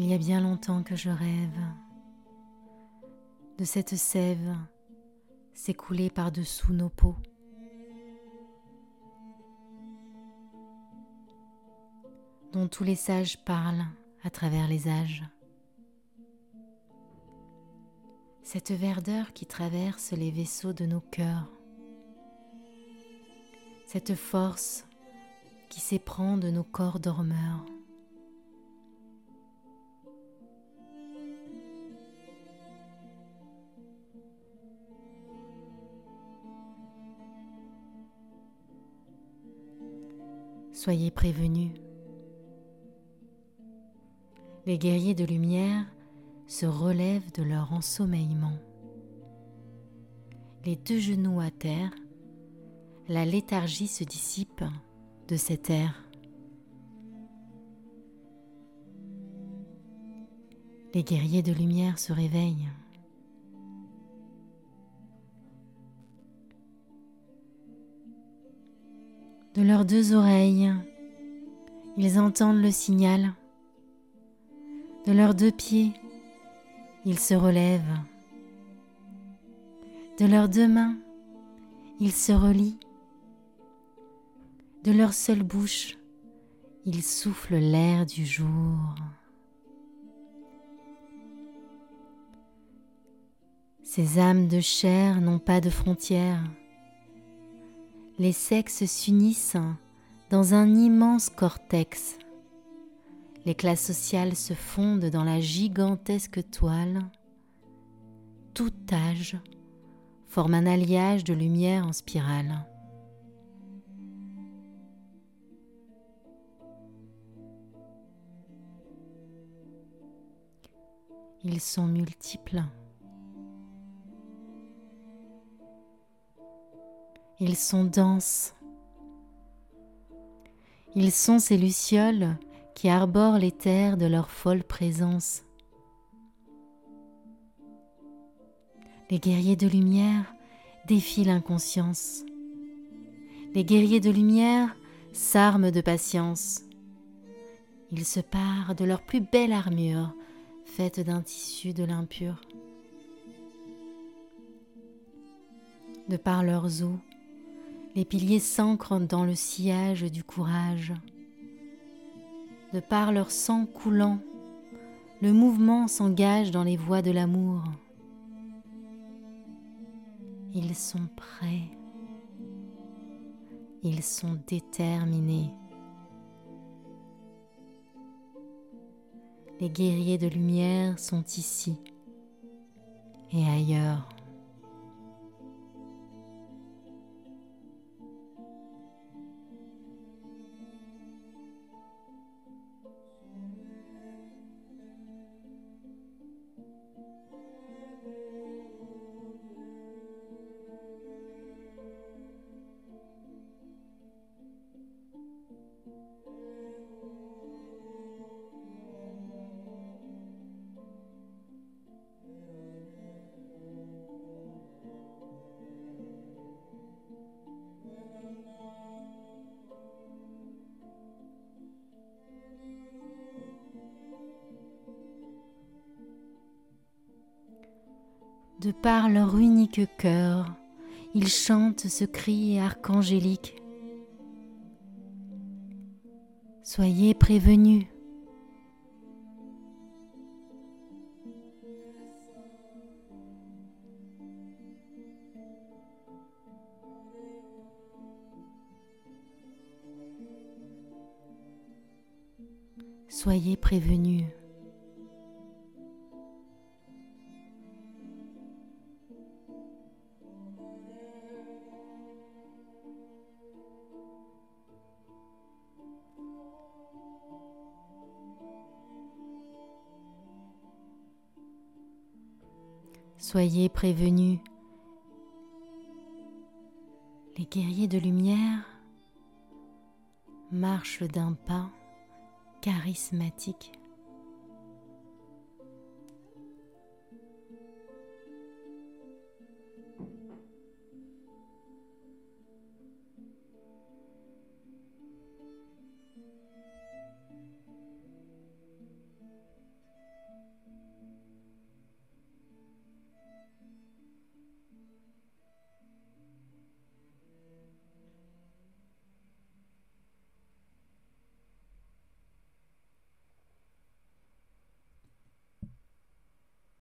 Il y a bien longtemps que je rêve de cette sève s'écouler par-dessous nos peaux. dont tous les sages parlent à travers les âges. Cette verdeur qui traverse les vaisseaux de nos cœurs, cette force qui s'éprend de nos corps dormeurs. Soyez prévenus. Les guerriers de lumière se relèvent de leur ensommeillement. Les deux genoux à terre, la léthargie se dissipe de cet air. Les guerriers de lumière se réveillent. De leurs deux oreilles, ils entendent le signal. De leurs deux pieds, ils se relèvent. De leurs deux mains, ils se relient. De leur seule bouche, ils soufflent l'air du jour. Ces âmes de chair n'ont pas de frontières les sexes s'unissent dans un immense cortex. Les classes sociales se fondent dans la gigantesque toile. Tout âge forme un alliage de lumière en spirale. Ils sont multiples. Ils sont denses. Ils sont ces lucioles qui arborent les terres de leur folle présence. Les guerriers de lumière défient l'inconscience. Les guerriers de lumière s'arment de patience. Ils se parent de leur plus belle armure, faite d'un tissu de l'impur. De par leurs os, les piliers s'ancrent dans le sillage du courage. De par leur sang coulant, le mouvement s'engage dans les voies de l'amour. Ils sont prêts. Ils sont déterminés. Les guerriers de lumière sont ici et ailleurs. Par leur unique cœur, ils chantent ce cri archangélique. Soyez prévenus. Soyez prévenus. Soyez prévenus. Les guerriers de lumière marchent d'un pas charismatique.